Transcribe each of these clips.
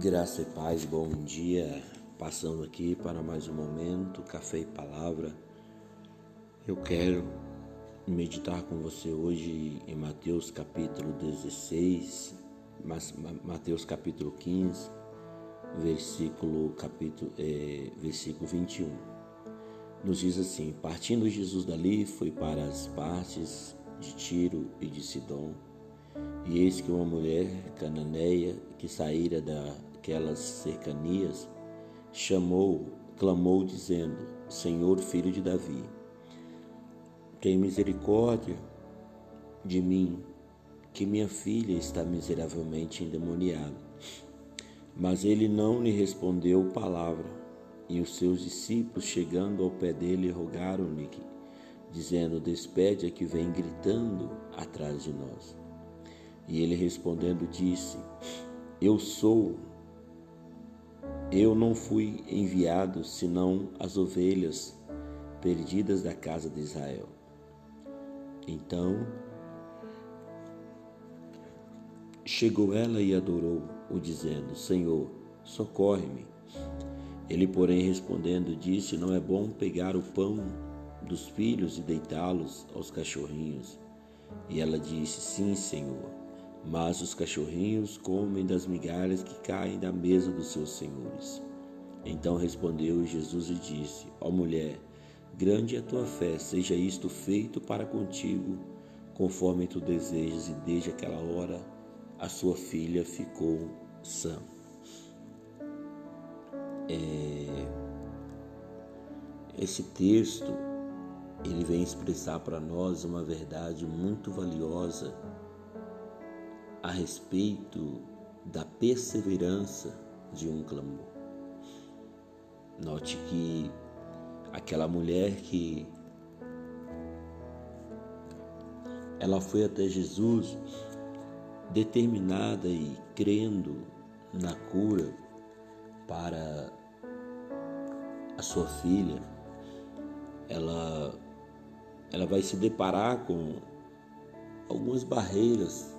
Graça e paz, bom dia. Passando aqui para mais um momento, café e palavra. Eu quero meditar com você hoje em Mateus capítulo 16, Mateus capítulo 15, versículo capítulo é, versículo 21. Nos diz assim: Partindo Jesus dali, foi para as partes de Tiro e de Sidom e eis que uma mulher cananeia que saíra daquelas cercanias chamou, clamou, dizendo: Senhor, filho de Davi, tem misericórdia de mim, que minha filha está miseravelmente endemoniada. Mas ele não lhe respondeu palavra, e os seus discípulos, chegando ao pé dele, rogaram-lhe, dizendo: Despede a que vem gritando atrás de nós. E ele respondendo disse: Eu sou. Eu não fui enviado senão as ovelhas perdidas da casa de Israel. Então chegou ela e adorou, o dizendo: Senhor, socorre-me. Ele, porém, respondendo, disse: Não é bom pegar o pão dos filhos e deitá-los aos cachorrinhos. E ela disse: Sim, Senhor mas os cachorrinhos comem das migalhas que caem da mesa dos seus senhores. Então respondeu Jesus e disse: Ó mulher, grande é a tua fé, seja isto feito para contigo, conforme tu desejas. E desde aquela hora a sua filha ficou sã. É... Esse texto ele vem expressar para nós uma verdade muito valiosa a respeito da perseverança de um clamor. Note que aquela mulher que ela foi até Jesus determinada e crendo na cura para a sua filha, ela ela vai se deparar com algumas barreiras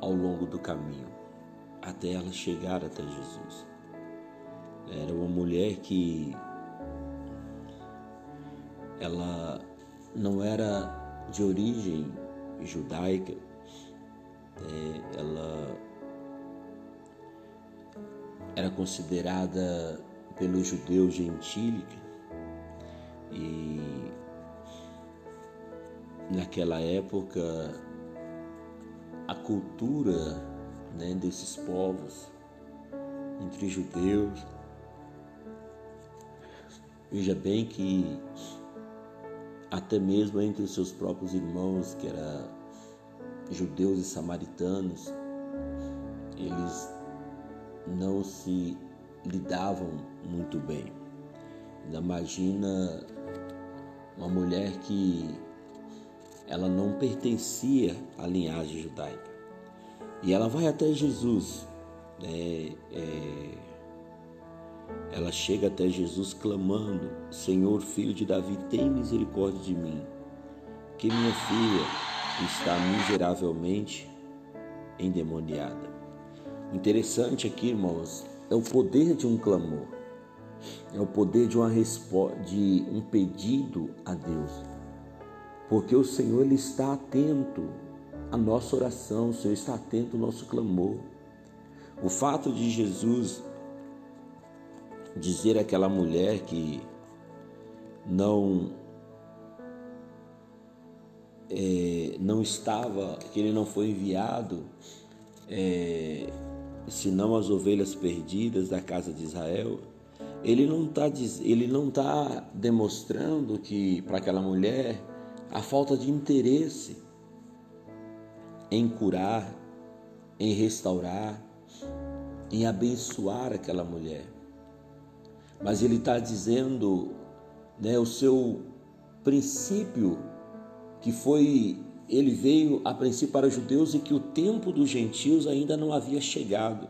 ao longo do caminho, até ela chegar até Jesus. Era uma mulher que ela não era de origem judaica, é, ela era considerada pelos judeus gentílica e naquela época a cultura né, desses povos, entre judeus. Veja bem que até mesmo entre os seus próprios irmãos, que eram judeus e samaritanos, eles não se lidavam muito bem. Imagina uma mulher que ela não pertencia à linhagem judaica. E ela vai até Jesus. Né? É, ela chega até Jesus clamando: Senhor, filho de Davi, tem misericórdia de mim, que minha filha está miseravelmente endemoniada. Interessante aqui, irmãos, é o poder de um clamor, é o poder de uma resposta, de um pedido a Deus porque o Senhor ele está atento à nossa oração, o Senhor está atento ao nosso clamor. O fato de Jesus dizer àquela mulher que não é, não estava, que ele não foi enviado, é, senão as ovelhas perdidas da casa de Israel, ele não está tá demonstrando que para aquela mulher a falta de interesse em curar, em restaurar, em abençoar aquela mulher. Mas ele está dizendo né, o seu princípio, que foi, ele veio a princípio para os judeus e que o tempo dos gentios ainda não havia chegado.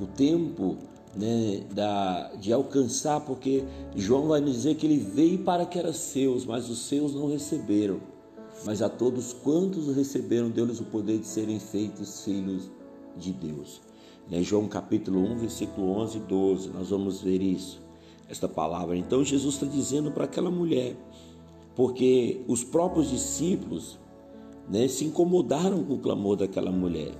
O tempo né, da, de alcançar, porque João vai nos dizer que ele veio para que era seus, mas os seus não receberam. Mas a todos quantos receberam, deu-lhes o poder de serem feitos filhos de Deus. Né? João capítulo 1, versículo 11 e 12, nós vamos ver isso, esta palavra. Então Jesus está dizendo para aquela mulher, porque os próprios discípulos né, se incomodaram com o clamor daquela mulher.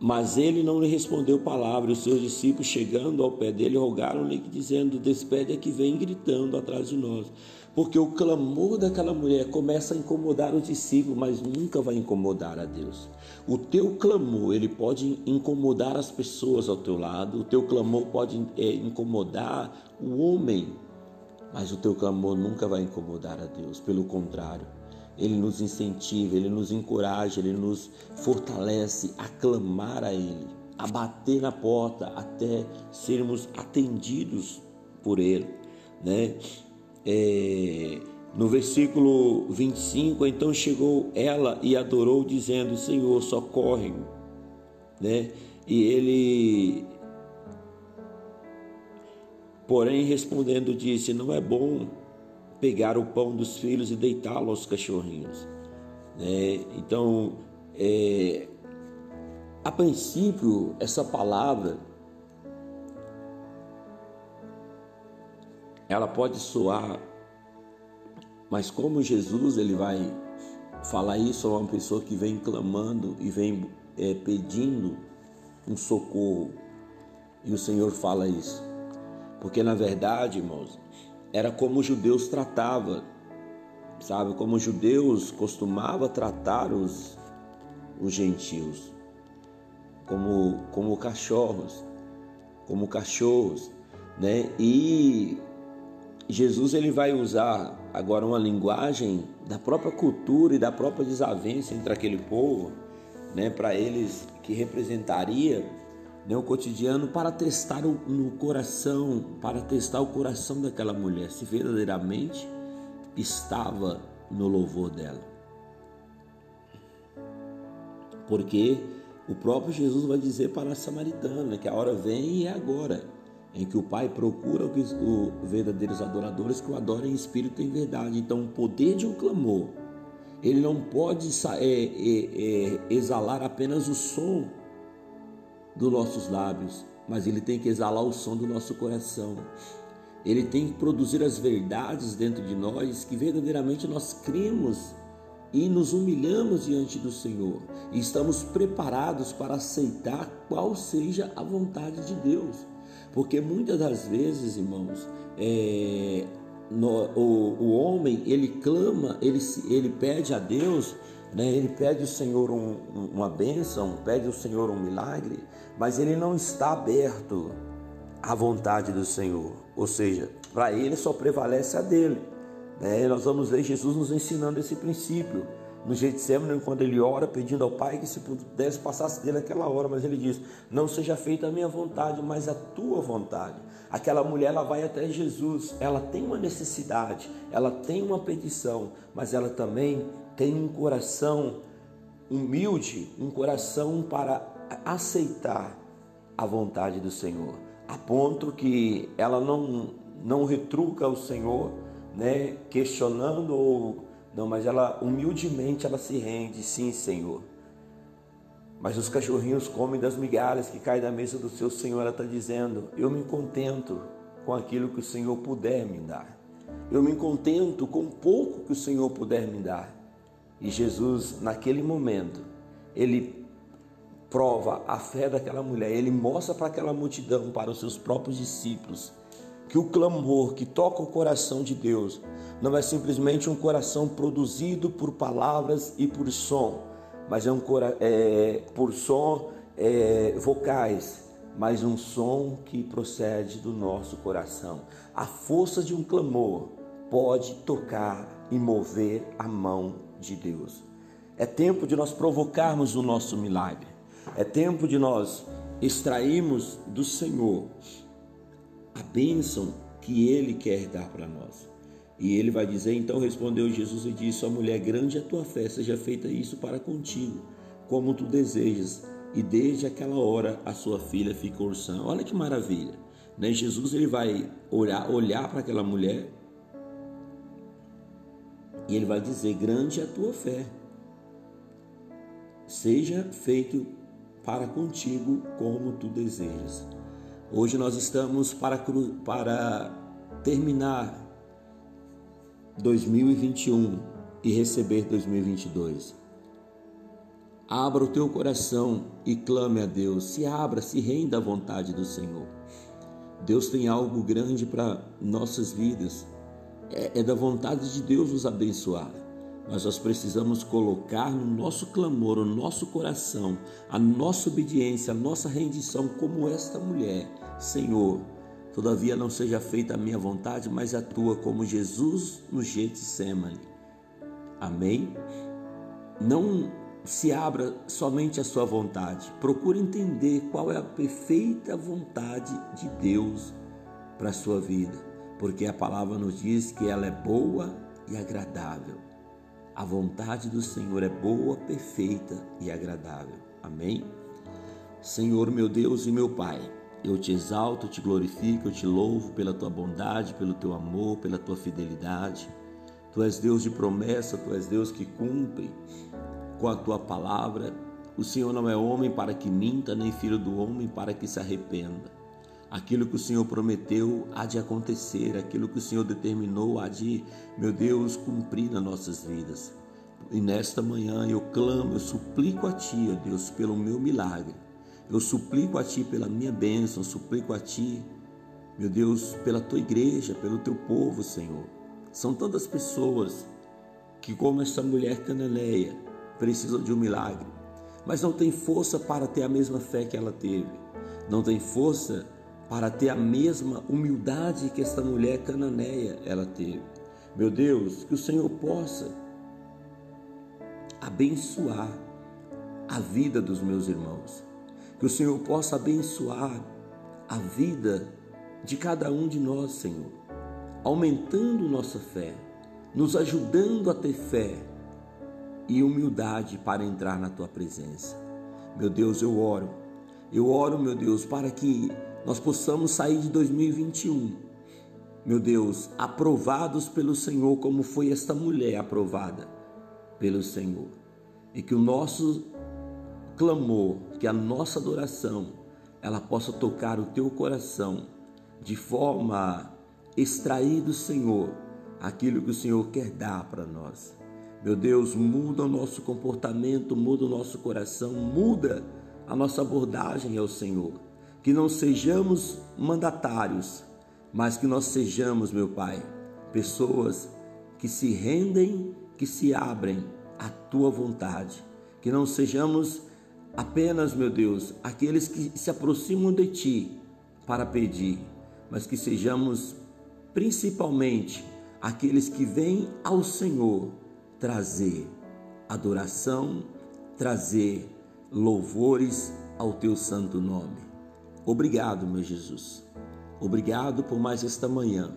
Mas ele não lhe respondeu palavra, os seus discípulos, chegando ao pé dele, rogaram-lhe, dizendo: Despede que vem gritando atrás de nós. Porque o clamor daquela mulher começa a incomodar os discípulos, mas nunca vai incomodar a Deus. O teu clamor, ele pode incomodar as pessoas ao teu lado, o teu clamor pode é, incomodar o homem, mas o teu clamor nunca vai incomodar a Deus, pelo contrário ele nos incentiva, Ele nos encoraja, Ele nos fortalece a clamar a Ele, a bater na porta até sermos atendidos por Ele, né? É, no versículo 25, então chegou ela e adorou, dizendo: Senhor, socorre-me, né? E ele, porém, respondendo, disse: Não é bom pegar o pão dos filhos e deitá-lo aos cachorrinhos. É, então, é, a princípio, essa palavra ela pode soar, mas como Jesus ele vai falar isso a uma pessoa que vem clamando e vem é, pedindo um socorro, e o Senhor fala isso, porque na verdade, irmãos, era como os judeus tratavam, sabe? Como os judeus costumavam tratar os, os gentios, como, como cachorros, como cachorros, né? E Jesus ele vai usar agora uma linguagem da própria cultura e da própria desavença entre aquele povo, né? Para eles que representaria né, o cotidiano para testar o, no coração, para testar o coração daquela mulher, se verdadeiramente estava no louvor dela. Porque o próprio Jesus vai dizer para a samaritana que a hora vem e é agora, em que o Pai procura os verdadeiros adoradores que o adorem em espírito e em verdade. Então, o poder de um clamor, ele não pode é, é, é, exalar apenas o som dos nossos lábios, mas ele tem que exalar o som do nosso coração. Ele tem que produzir as verdades dentro de nós que verdadeiramente nós cremos e nos humilhamos diante do Senhor e estamos preparados para aceitar qual seja a vontade de Deus. Porque muitas das vezes, irmãos, é, no, o, o homem ele clama, ele, ele pede a Deus? Ele pede ao Senhor um, uma bênção, pede ao Senhor um milagre, mas ele não está aberto à vontade do Senhor. Ou seja, para ele só prevalece a dele. Né? Nós vamos ver Jesus nos ensinando esse princípio. No Getsemane, quando ele ora pedindo ao Pai que se pudesse passasse dele aquela hora, mas ele diz: Não seja feita a minha vontade, mas a tua vontade. Aquela mulher ela vai até Jesus, ela tem uma necessidade, ela tem uma petição, mas ela também tem um coração humilde, um coração para aceitar a vontade do Senhor, a ponto que ela não não retruca o Senhor, né, questionando ou não, mas ela humildemente ela se rende, sim, Senhor. Mas os cachorrinhos comem das migalhas que caem da mesa do seu Senhor. Ela está dizendo: Eu me contento com aquilo que o Senhor puder me dar. Eu me contento com o pouco que o Senhor puder me dar. E Jesus, naquele momento, ele prova a fé daquela mulher, ele mostra para aquela multidão, para os seus próprios discípulos, que o clamor que toca o coração de Deus não é simplesmente um coração produzido por palavras e por som, mas é um é, por som é, vocais, mas um som que procede do nosso coração. A força de um clamor pode tocar e mover a mão de Deus. É tempo de nós provocarmos o nosso milagre. É tempo de nós extrairmos do Senhor a bênção que Ele quer dar para nós. E ele vai dizer: Então respondeu Jesus e disse: Ó mulher, grande é a tua fé, seja feita isso para contigo, como tu desejas. E desde aquela hora a sua filha ficou sã. Olha que maravilha. Né? Jesus ele vai olhar, olhar para aquela mulher e ele vai dizer: Grande é a tua fé. Seja feito para contigo como tu desejas. Hoje nós estamos para, para terminar 2021 e receber 2022. Abra o teu coração e clame a Deus. Se abra, se renda à vontade do Senhor. Deus tem algo grande para nossas vidas. É, é da vontade de Deus nos abençoar mas nós precisamos colocar no nosso clamor, o nosso coração, a nossa obediência, a nossa rendição, como esta mulher: Senhor, todavia não seja feita a minha vontade, mas a tua, como Jesus no Getsemane. Amém? Não se abra somente a sua vontade, procure entender qual é a perfeita vontade de Deus para a sua vida, porque a palavra nos diz que ela é boa e agradável. A vontade do Senhor é boa, perfeita e agradável. Amém? Senhor, meu Deus e meu Pai, eu te exalto, te glorifico, eu te louvo pela tua bondade, pelo teu amor, pela tua fidelidade. Tu és Deus de promessa, tu és Deus que cumpre com a tua palavra. O Senhor não é homem para que minta, nem filho do homem para que se arrependa. Aquilo que o Senhor prometeu há de acontecer, aquilo que o Senhor determinou há de, meu Deus, cumprir nas nossas vidas. E nesta manhã eu clamo, eu suplico a Ti, ó Deus, pelo meu milagre. Eu suplico a Ti pela minha bênção, suplico a Ti, meu Deus, pela Tua igreja, pelo Teu povo, Senhor. São tantas pessoas que, como essa mulher cananeia, precisam de um milagre, mas não tem força para ter a mesma fé que ela teve. Não tem força para ter a mesma humildade que esta mulher cananeia ela teve. Meu Deus, que o Senhor possa abençoar a vida dos meus irmãos. Que o Senhor possa abençoar a vida de cada um de nós, Senhor, aumentando nossa fé, nos ajudando a ter fé e humildade para entrar na tua presença. Meu Deus, eu oro. Eu oro, meu Deus, para que nós possamos sair de 2021, meu Deus, aprovados pelo Senhor, como foi esta mulher aprovada pelo Senhor. E que o nosso clamor, que a nossa adoração, ela possa tocar o teu coração de forma extrair do Senhor aquilo que o Senhor quer dar para nós. Meu Deus, muda o nosso comportamento, muda o nosso coração, muda a nossa abordagem ao Senhor que não sejamos mandatários, mas que nós sejamos, meu Pai, pessoas que se rendem, que se abrem à tua vontade, que não sejamos apenas, meu Deus, aqueles que se aproximam de ti para pedir, mas que sejamos principalmente aqueles que vêm ao Senhor trazer adoração, trazer louvores ao teu santo nome. Obrigado, meu Jesus. Obrigado por mais esta manhã.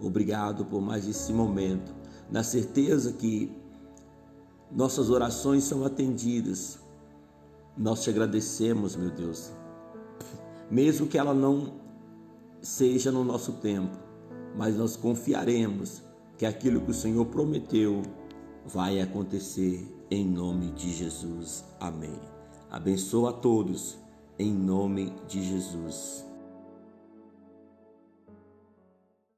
Obrigado por mais esse momento. Na certeza que nossas orações são atendidas. Nós te agradecemos, meu Deus. Mesmo que ela não seja no nosso tempo, mas nós confiaremos que aquilo que o Senhor prometeu vai acontecer em nome de Jesus. Amém. Abençoa a todos em nome de Jesus.